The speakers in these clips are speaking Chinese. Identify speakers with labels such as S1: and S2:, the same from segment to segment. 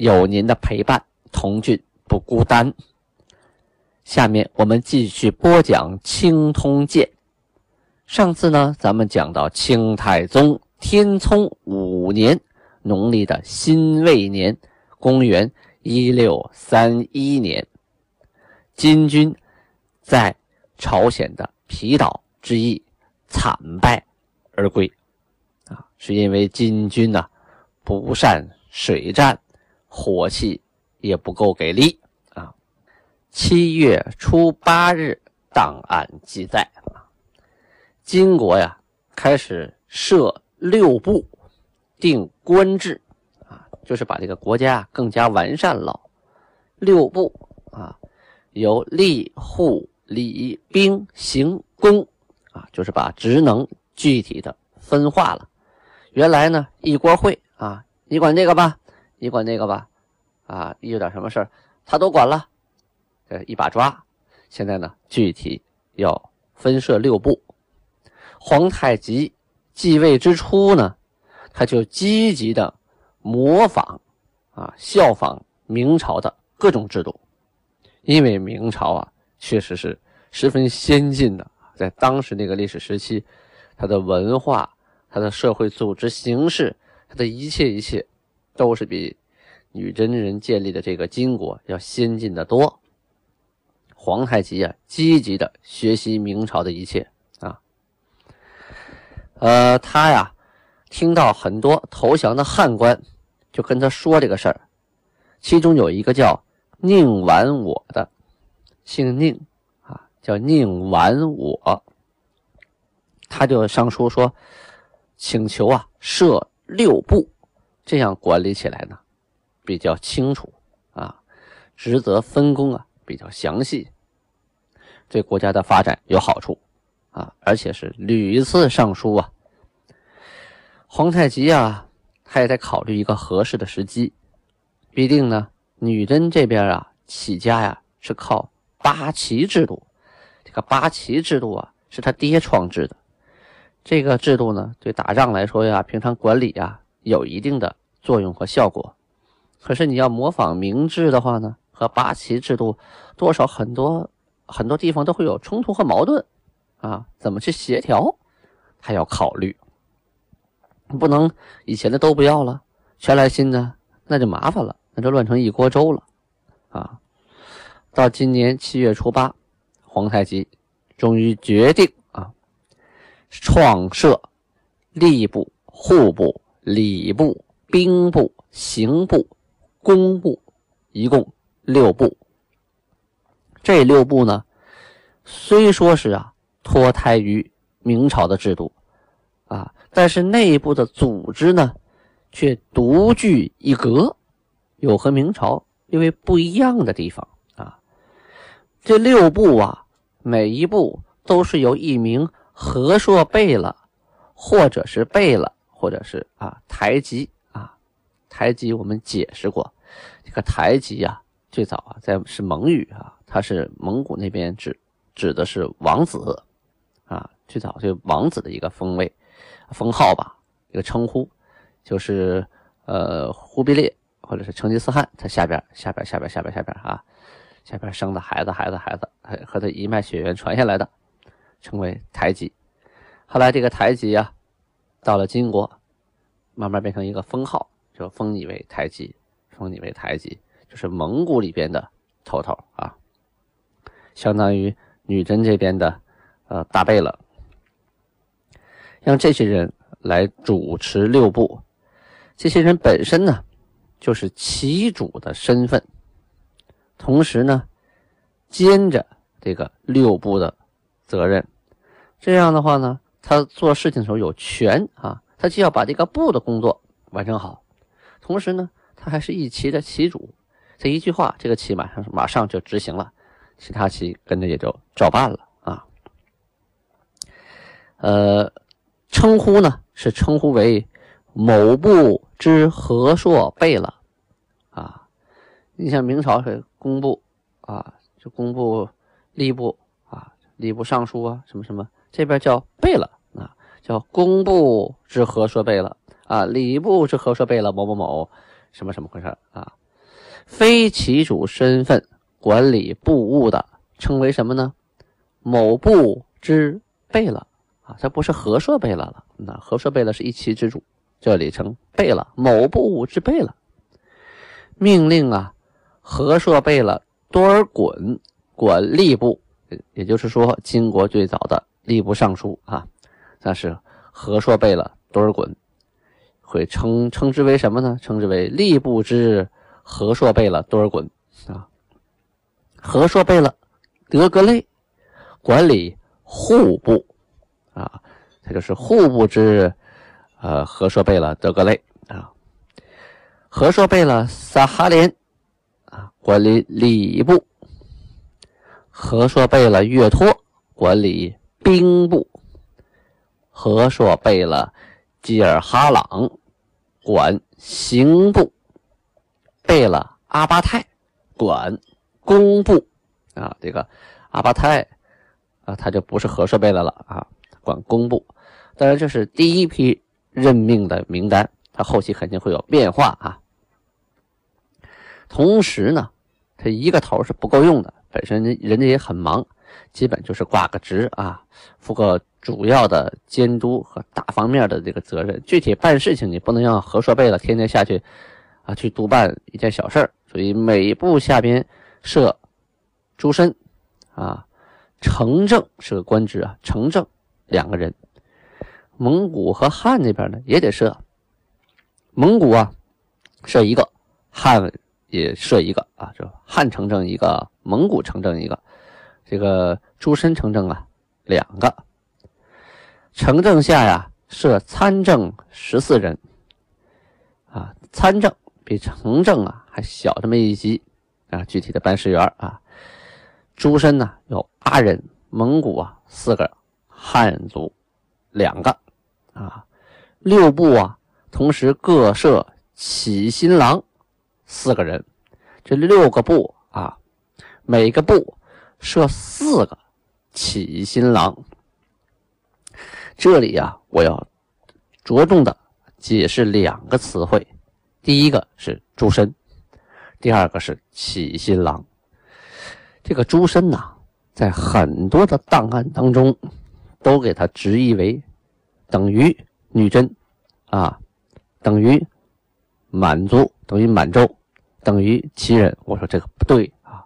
S1: 有您的陪伴，童俊不孤单。下面我们继续播讲《清通鉴》。上次呢，咱们讲到清太宗天聪五年，农历的辛未年，公元一六三一年，金军在朝鲜的皮岛之役惨败而归。啊，是因为金军呢不善水战。火气也不够给力啊！七月初八日，档案记载啊，金国呀开始设六部，定官制啊，就是把这个国家更加完善了。六部啊，由吏、户、礼、兵、刑、工啊，就是把职能具体的分化了。原来呢，一锅烩啊，你管这个吧。你管那个吧，啊，一有点什么事他都管了，呃，一把抓。现在呢，具体要分设六部。皇太极继位之初呢，他就积极的模仿啊，效仿明朝的各种制度，因为明朝啊，确实是十分先进的，在当时那个历史时期，它的文化、它的社会组织形式、它的一切一切。都是比女真人建立的这个金国要先进的多。皇太极啊，积极的学习明朝的一切啊。呃，他呀，听到很多投降的汉官就跟他说这个事儿，其中有一个叫宁完我的，姓宁啊，叫宁完我，他就上书说，请求啊设六部。这样管理起来呢，比较清楚啊，职责分工啊比较详细，对国家的发展有好处啊，而且是屡次上书啊。皇太极啊，他也在考虑一个合适的时机，毕竟呢，女真这边啊起家呀是靠八旗制度，这个八旗制度啊是他爹创制的，这个制度呢对打仗来说呀，平常管理呀有一定的。作用和效果，可是你要模仿明制的话呢，和八旗制度多少很多很多地方都会有冲突和矛盾啊，怎么去协调，还要考虑，不能以前的都不要了，全来新的，那就麻烦了，那就乱成一锅粥了啊！到今年七月初八，皇太极终于决定啊，创设吏部、户部、礼部。兵部、刑部、工部，一共六部。这六部呢，虽说是啊脱胎于明朝的制度啊，但是内部的组织呢，却独具一格，有和明朝因为不一样的地方啊。这六部啊，每一部都是由一名和硕贝勒，或者是贝勒，或者是啊台吉。台吉我们解释过，这个台吉啊，最早啊在是蒙语啊，它是蒙古那边指指的是王子啊，最早就王子的一个封位封号吧，一个称呼，就是呃忽必烈或者是成吉思汗他下边下边下边下边下边啊，下边生的孩子孩子孩子和他一脉血缘传下来的，称为台吉。后来这个台吉啊，到了金国，慢慢变成一个封号。就封你为台吉，封你为台吉，就是蒙古里边的头头啊，相当于女真这边的呃大贝勒，让这些人来主持六部。这些人本身呢，就是旗主的身份，同时呢，兼着这个六部的责任。这样的话呢，他做事情的时候有权啊，他就要把这个部的工作完成好。同时呢，他还是一旗的旗主。这一句话，这个旗马上马上就执行了，其他旗跟着也就照办了啊。呃，称呼呢是称呼为某部之和硕贝勒啊。你像明朝是工部啊，就工部吏部啊，吏部尚书啊，什么什么，这边叫贝勒啊，叫工部之和硕贝勒啊，礼部是和硕贝勒某某某，什么什么回事啊？非其主身份管理部务的，称为什么呢？某部之贝勒啊，这不是和硕贝勒了。那和硕贝勒是一旗之主，这里称贝勒，某部之贝勒。命令啊，和硕贝勒多尔衮管吏部，也就是说，金国最早的吏部尚书啊，那是和硕贝勒多尔衮，会称称之为什么呢？称之为吏部之。和硕贝勒多尔衮啊，和硕贝勒德格类管理户部啊，他就是户部之呃和硕贝勒德格类啊。和硕贝勒萨哈连啊管理礼部，和硕贝勒岳托管理兵部，和硕贝勒吉尔哈朗管刑部。备了阿巴泰管工部啊，这个阿巴泰啊，他就不是核设备的了啊，管工部。当然，这是第一批任命的名单，他后期肯定会有变化啊。同时呢，他一个头是不够用的，本身人家也很忙，基本就是挂个职啊，付个主要的监督和大方面的这个责任。具体办事情，你不能让和硕贝勒天天下去。啊，去督办一件小事儿，所以每部下边设诸身，啊，城正是个官职啊，城正两个人。蒙古和汉那边呢也得设，蒙古啊设一个，汉也设一个啊，就汉城正一个，蒙古城正一个，这个诸身城正啊两个。城正下呀设参政十四人，啊，参政。比城正啊还小这么一级啊，具体的办事员啊，诸身呢有八人，蒙古啊四个，汉族两个啊，六部啊同时各设起新郎四个人，这六个部啊，每个部设四个起新郎。这里呀，我要着重的解释两个词汇。第一个是诸身，第二个是起新郎。这个诸身呐，在很多的档案当中，都给它直译为等于女真啊，等于满族，等于满洲，等于旗人。我说这个不对啊，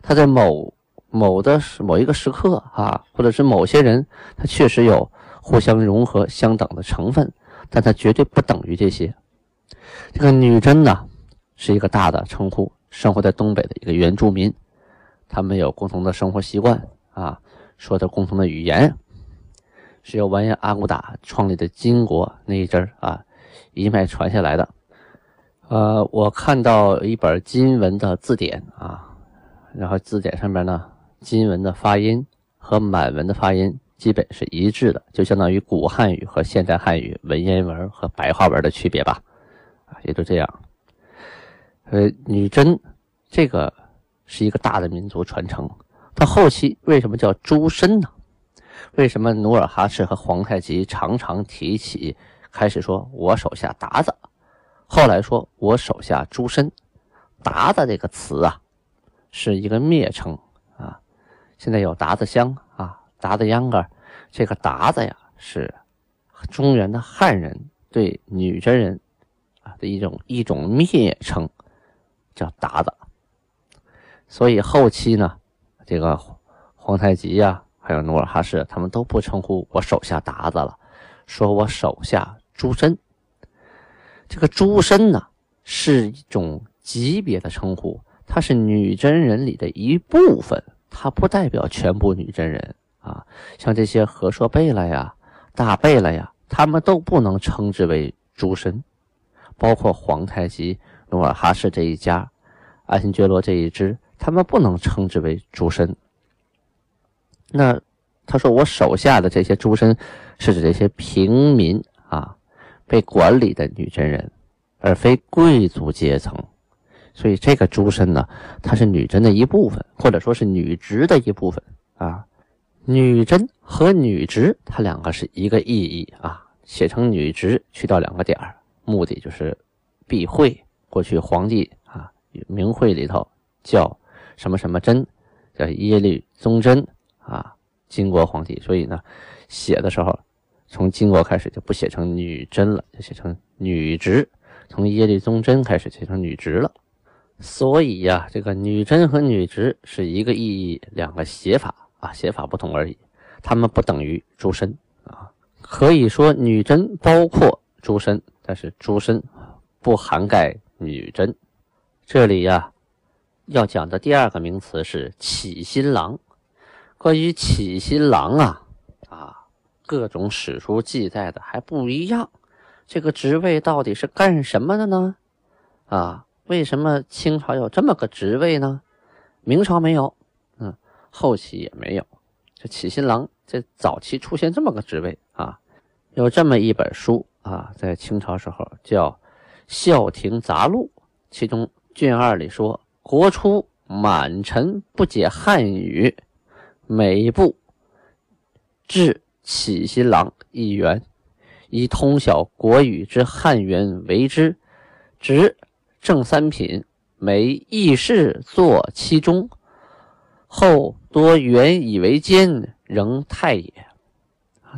S1: 他在某某的某一个时刻啊，或者是某些人，他确实有互相融合相等的成分，但它绝对不等于这些。这个女真呢，是一个大的称呼，生活在东北的一个原住民，他们有共同的生活习惯啊，说的共同的语言，是由完颜阿骨打创立的金国那一阵啊一脉传下来的。呃，我看到一本金文的字典啊，然后字典上面呢，金文的发音和满文的发音基本是一致的，就相当于古汉语和现代汉语文言文和白话文的区别吧。啊也就这样，呃，女真这个是一个大的民族传承。到后期为什么叫诸身呢？为什么努尔哈赤和皇太极常常提起？开始说我手下鞑子，后来说我手下诸身。鞑子这个词啊，是一个蔑称啊。现在有鞑子乡啊，鞑子秧歌，这个鞑子呀，是中原的汉人对女真人。啊的一种一种蔑称，叫鞑子。所以后期呢，这个皇太极呀，还有努尔哈赤，他们都不称呼我手下鞑子了，说我手下诸身。这个诸身呢，是一种级别的称呼，它是女真人里的一部分，它不代表全部女真人啊。像这些和硕贝勒呀、大贝勒呀，他们都不能称之为诸身。包括皇太极、努尔哈赤这一家，爱新觉罗这一支，他们不能称之为诸身。那他说我手下的这些诸身，是指这些平民啊，被管理的女真人，而非贵族阶层。所以这个诸身呢，它是女真的一部分，或者说是女直的一部分啊。女真和女直，它两个是一个意义啊。写成女直，去掉两个点儿，目的就是避讳过去皇帝啊名讳里头叫什么什么真，叫耶律宗真啊，金国皇帝。所以呢，写的时候从金国开始就不写成女真了，就写成女直。从耶律宗真开始写成女直了。所以呀，这个女真和女直是一个意义，两个写法啊，写法不同而已。他们不等于诸身啊，可以说女真包括诸身，但是诸身不涵盖女真。这里呀，要讲的第二个名词是起新郎。关于起新郎啊，啊，各种史书记载的还不一样。这个职位到底是干什么的呢？啊？为什么清朝有这么个职位呢？明朝没有，后期也没有。这起新郎在早期出现这么个职位啊，有这么一本书啊，在清朝时候叫《孝廷杂录》，其中卷二里说：“国初满臣不解汉语，每一部置起新郎一员，以通晓国语之汉源为之，职。”正三品，每议事坐其中，后多原以为今，仍太也。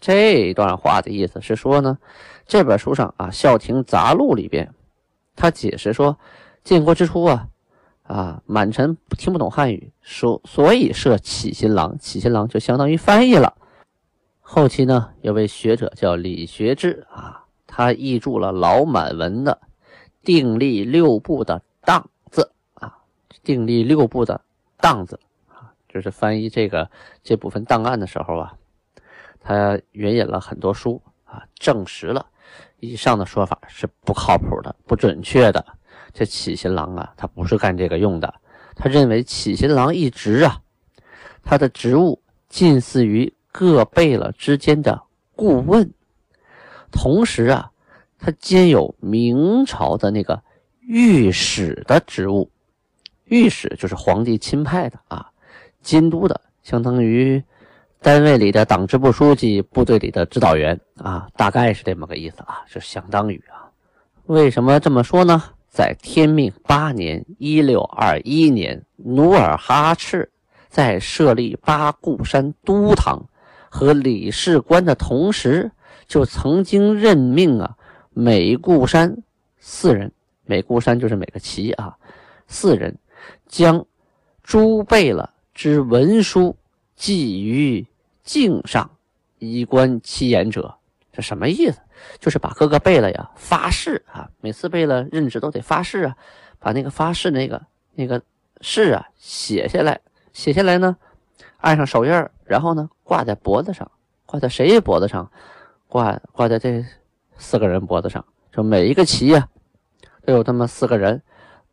S1: 这段话的意思是说呢，这本书上啊，《孝亭杂录》里边，他解释说，建国之初啊，啊，满臣听不懂汉语，说所以设启新郎，启新郎就相当于翻译了。后期呢，有位学者叫李学志啊，他译注了老满文的。订立六部的档子啊，订立六部的档子，就是翻译这个这部分档案的时候啊，他援引了很多书啊，证实了以上的说法是不靠谱的、不准确的。这启新郎啊，他不是干这个用的。他认为启新郎一职啊，他的职务近似于各贝勒之间的顾问，同时啊。他兼有明朝的那个御史的职务，御史就是皇帝钦派的啊，监督的，相当于单位里的党支部书记、部队里的指导员啊，大概是这么个意思啊，是相当于啊。为什么这么说呢？在天命八年（一六二一年），努尔哈赤在设立八固山都堂和理事官的同时，就曾经任命啊。每固山四人，每固山就是每个旗啊，四人将诸贝勒之文书记于镜上，以观其言者。这什么意思？就是把各个贝勒呀发誓啊，每次贝勒任职都得发誓啊，把那个发誓那个那个誓啊写下来，写下来呢，按上手印然后呢挂在脖子上，挂在谁脖子上？挂挂在这。四个人脖子上，就每一个旗呀，都有这么四个人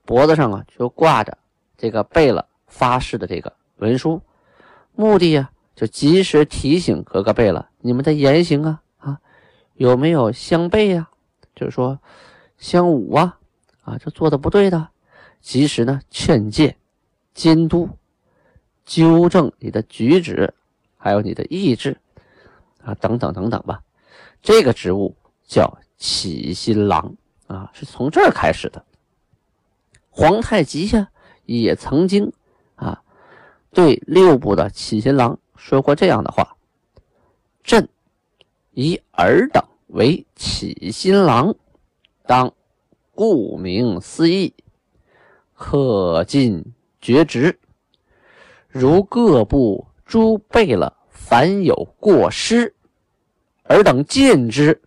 S1: 脖子上啊，就挂着这个贝勒发誓的这个文书，目的呀，就及时提醒格格贝了，你们的言行啊啊，有没有相悖呀？就是说相侮啊啊，这做的不对的，及时呢劝诫、监督、纠正你的举止，还有你的意志啊，等等等等吧，这个职务。叫启新郎啊，是从这儿开始的。皇太极呀，也曾经，对六部的启新郎说过这样的话：“朕以尔等为启新郎，当顾名思义，恪尽厥职。如各部诸贝勒凡有过失，尔等见之。”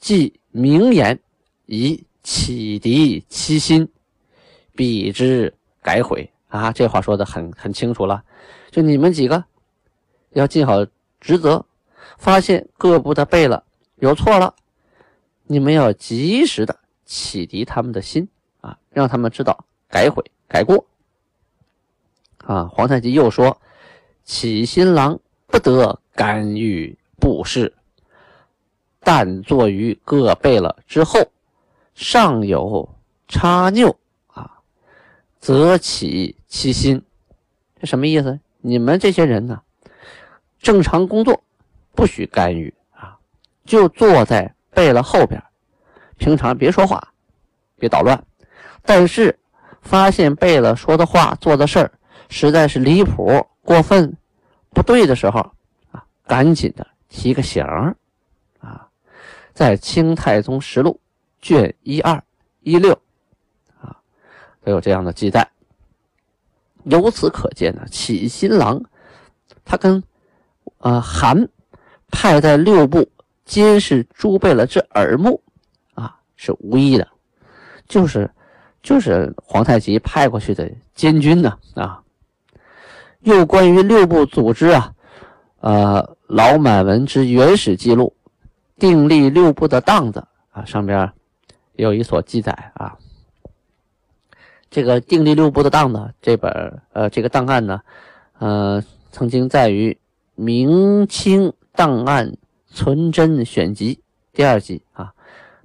S1: 即明言以启迪其心，彼之改悔啊！这话说的很很清楚了，就你们几个要尽好职责，发现各部的贝勒有错了，你们要及时的启迪他们的心啊，让他们知道改悔改过。啊，皇太极又说：“启新郎不得干预布事，但坐于各贝勒之后，尚有差拗，则起其心。”这什么意思？你们这些人呢，正常工作，不许干预啊，就坐在贝勒后边，平常别说话，别捣乱。但是发现贝勒说的话、做的事儿实在是离谱、过分、不对的时候啊，赶紧的提个醒儿啊。在《清太宗实录》卷一二一六，都有这样的记载。由此可见呢，启新郎他跟呃韩派在六部监视朱贝勒之耳目啊是无异的，就是就是皇太极派过去的监军呢啊。又关于六部组织啊，呃老满文之原始记录，订立六部的档子啊上边有一所记载啊。这个定力六部的档呢，这本呃，这个档案呢，呃，曾经在于《明清档案存真选集》第二集啊，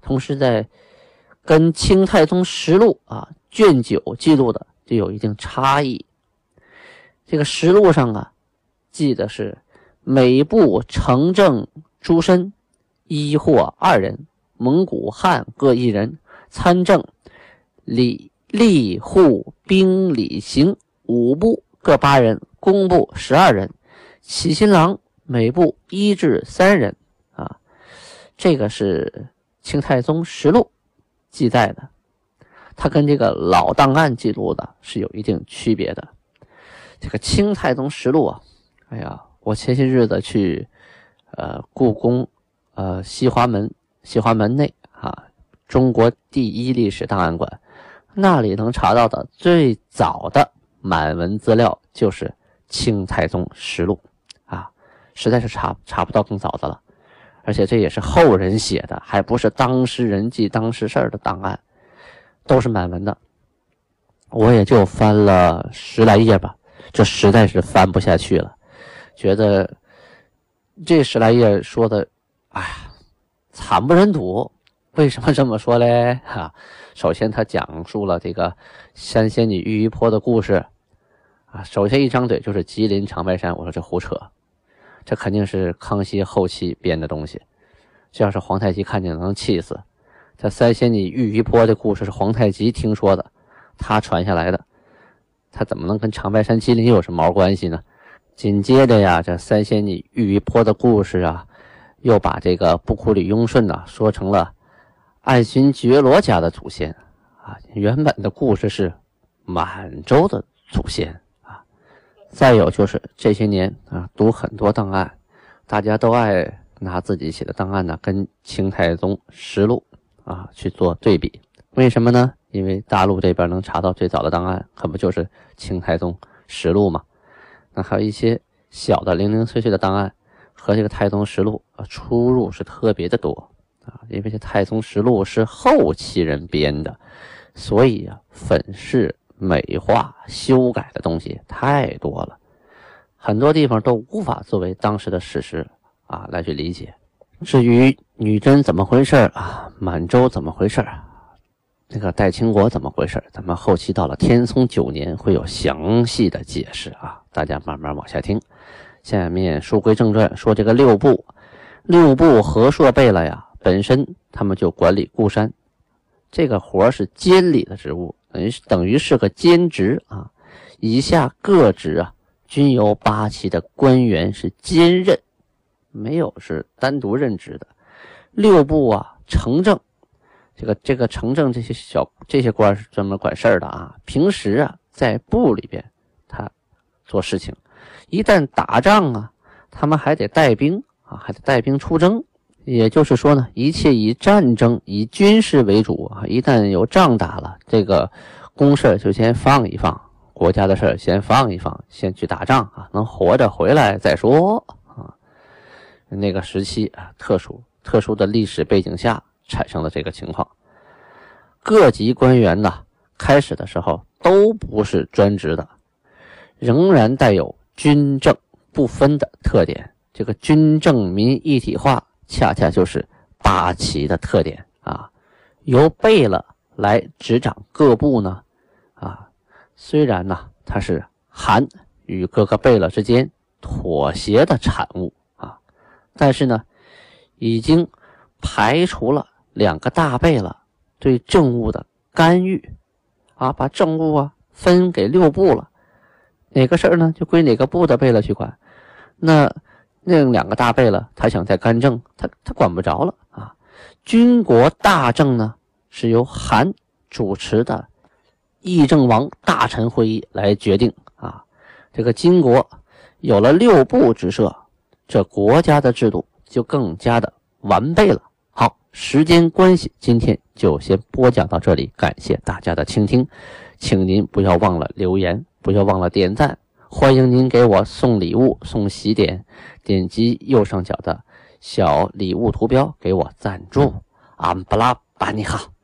S1: 同时在跟《清太宗实录》啊卷九记录的就有一定差异。这个实录上啊，记的是每部城正诸身一或二人，蒙古汉各一人，参政礼。吏户兵礼刑五部各八人，工部十二人，启新郎每部一至三人啊。这个是《清太宗实录》记载的，它跟这个老档案记录的是有一定区别的。这个《清太宗实录》啊，哎呀，我前些日子去呃故宫呃西华门西华门内啊，中国第一历史档案馆。那里能查到的最早的满文资料就是《清太宗实录》啊，实在是查查不到更早的了。而且这也是后人写的，还不是当时人记当时事儿的档案，都是满文的。我也就翻了十来页吧，这实在是翻不下去了，觉得这十来页说的，哎呀，惨不忍睹。为什么这么说嘞？哈。首先，他讲述了这个三仙女玉衣坡的故事，啊，首先一张嘴就是吉林长白山。我说这胡扯，这肯定是康熙后期编的东西。这要是皇太极看见，能气死。这三仙女玉衣坡的故事是皇太极听说的，他传下来的，他怎么能跟长白山吉林有什么毛关系呢？紧接着呀，这三仙女玉衣坡的故事啊，又把这个布库里雍顺呐说成了。爱新觉罗家的祖先啊，原本的故事是满洲的祖先啊。再有就是这些年啊，读很多档案，大家都爱拿自己写的档案呢，跟《清太宗实录》啊去做对比。为什么呢？因为大陆这边能查到最早的档案，可不就是《清太宗实录》吗？那还有一些小的零零碎碎的档案，和这个《太宗实录》啊出入是特别的多。啊，因为这《太宗实录》是后期人编的，所以啊，粉饰、美化、修改的东西太多了，很多地方都无法作为当时的史实啊来去理解。至于女真怎么回事啊，满洲怎么回事，那个代清国怎么回事咱们后期到了天聪九年会有详细的解释啊，大家慢慢往下听。下面书归正传，说这个六部，六部和硕贝勒呀。本身他们就管理固山，这个活是监理的职务，等于是等于是个兼职啊。以下各职啊，均由八旗的官员是兼任，没有是单独任职的。六部啊，城正，这个这个城正这些小这些官是专门管事儿的啊。平时啊，在部里边他做事情，一旦打仗啊，他们还得带兵啊，还得带兵出征。也就是说呢，一切以战争、以军事为主啊。一旦有仗打了，这个公事就先放一放，国家的事先放一放，先去打仗啊，能活着回来再说啊。那个时期啊，特殊特殊的历史背景下产生了这个情况。各级官员呢，开始的时候都不是专职的，仍然带有军政不分的特点。这个军政民一体化，恰恰就是八旗的特点啊。由贝勒来执掌各部呢，啊，虽然呢它是韩与各个贝勒之间妥协的产物啊，但是呢，已经排除了两个大贝勒对政务的干预。啊，把政务啊分给六部了，哪个事儿呢就归哪个部的贝勒去管。那那两个大贝勒他想再干政，他他管不着了啊。军国大政呢是由韩主持的议政王大臣会议来决定啊。这个金国有了六部之设，这国家的制度就更加的完备了。好，时间关系，今天就先播讲到这里，感谢大家的倾听，请您不要忘了留言，不要忘了点赞，欢迎您给我送礼物、送喜点，点击右上角的小礼物图标给我赞助，安布拉巴尼哈。